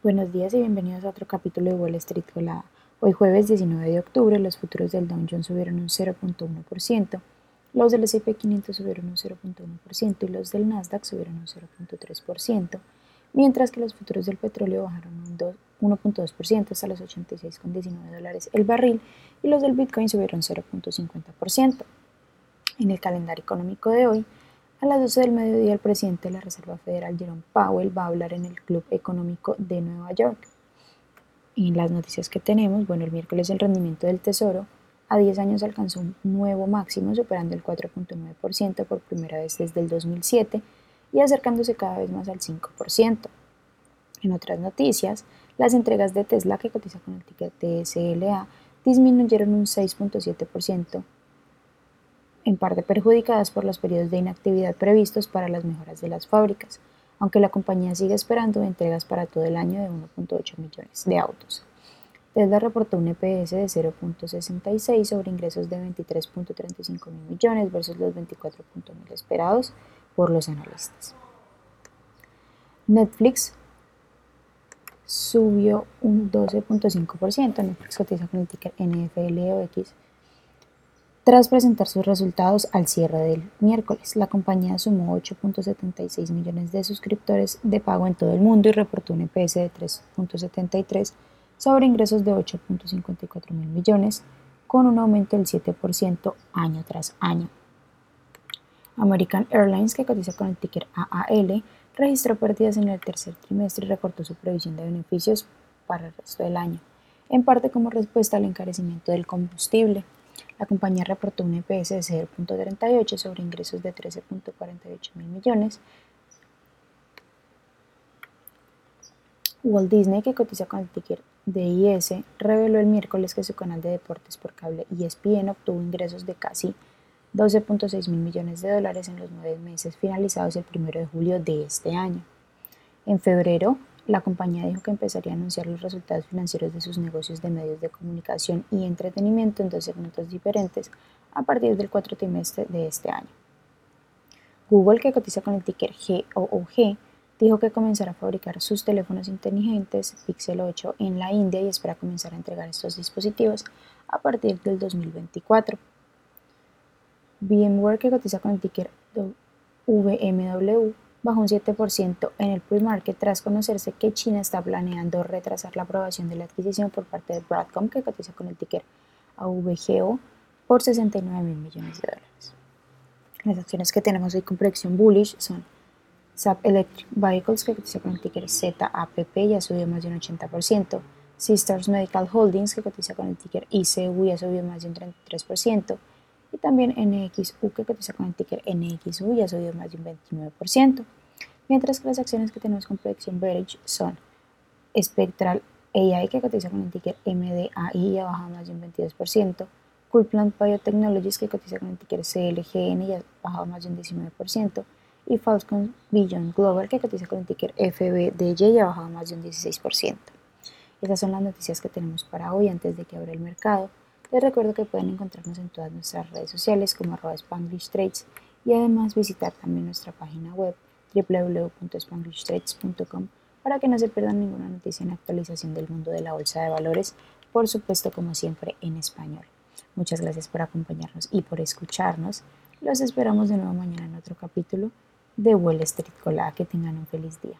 Buenos días y bienvenidos a otro capítulo de Wall Street Colada. Hoy jueves 19 de octubre los futuros del Dow Jones subieron un 0.1%, los del S&P 500 subieron un 0.1% y los del Nasdaq subieron un 0.3%, mientras que los futuros del petróleo bajaron un 1.2% hasta los 86,19 dólares el barril y los del Bitcoin subieron 0.50%. En el calendario económico de hoy, a las 12 del mediodía, el presidente de la Reserva Federal, Jerome Powell, va a hablar en el Club Económico de Nueva York. En las noticias que tenemos, bueno, el miércoles el rendimiento del Tesoro a 10 años alcanzó un nuevo máximo, superando el 4.9% por primera vez desde el 2007 y acercándose cada vez más al 5%. En otras noticias, las entregas de Tesla, que cotiza con el ticket TSLA, disminuyeron un 6.7% en parte perjudicadas por los periodos de inactividad previstos para las mejoras de las fábricas, aunque la compañía sigue esperando entregas para todo el año de 1.8 millones de autos. Tesla reportó un EPS de 0.66 sobre ingresos de 23.35 mil millones versus los 24.000 esperados por los analistas. Netflix subió un 12.5%. Netflix cotiza con el ticker NFLOX tras presentar sus resultados al cierre del miércoles, la compañía sumó 8.76 millones de suscriptores de pago en todo el mundo y reportó un EPS de 3.73 sobre ingresos de 8.54 mil millones, con un aumento del 7% año tras año. American Airlines, que cotiza con el ticker AAL, registró pérdidas en el tercer trimestre y recortó su previsión de beneficios para el resto del año, en parte como respuesta al encarecimiento del combustible. La compañía reportó un EPS de 0.38 sobre ingresos de 13.48 mil millones. Walt Disney, que cotiza con el ticker DIS, reveló el miércoles que su canal de deportes por cable ESPN obtuvo ingresos de casi 12.6 mil millones de dólares en los nueve meses finalizados el 1 de julio de este año. En febrero, la compañía dijo que empezaría a anunciar los resultados financieros de sus negocios de medios de comunicación y entretenimiento en dos segmentos diferentes a partir del cuarto trimestre de este año. Google, que cotiza con el ticker GOOG, dijo que comenzará a fabricar sus teléfonos inteligentes Pixel 8 en la India y espera comenzar a entregar estos dispositivos a partir del 2024. VMware, que cotiza con el ticker VMW, bajó un 7% en el pre-market tras conocerse que China está planeando retrasar la aprobación de la adquisición por parte de Broadcom, que cotiza con el ticker AVGO, por 69 mil millones de dólares. Las acciones que tenemos hoy con proyección bullish son SAP Electric Vehicles, que cotiza con el ticker ZAPP, ya subió más de un 80%. Sisters Medical Holdings, que cotiza con el ticker ICU, ya subió más de un 33% y también NXU que cotiza con el ticker NXU ya subió más de un 29%, mientras que las acciones que tenemos con predicción bearish son Spectral AI que cotiza con el ticker MDAI ya bajado más de un 22%, Coolplant Biotechnologies que cotiza con el ticker CLGN ya bajado más de un 19%, y Falcon Beyond Global que cotiza con el ticker FBDY ya bajado más de un 16%. Esas son las noticias que tenemos para hoy antes de que abra el mercado. Les recuerdo que pueden encontrarnos en todas nuestras redes sociales como arroba y además visitar también nuestra página web www.spanglishtrades.com para que no se pierdan ninguna noticia en actualización del mundo de la bolsa de valores, por supuesto como siempre en español. Muchas gracias por acompañarnos y por escucharnos. Los esperamos de nuevo mañana en otro capítulo de Wall Street Colada. Que tengan un feliz día.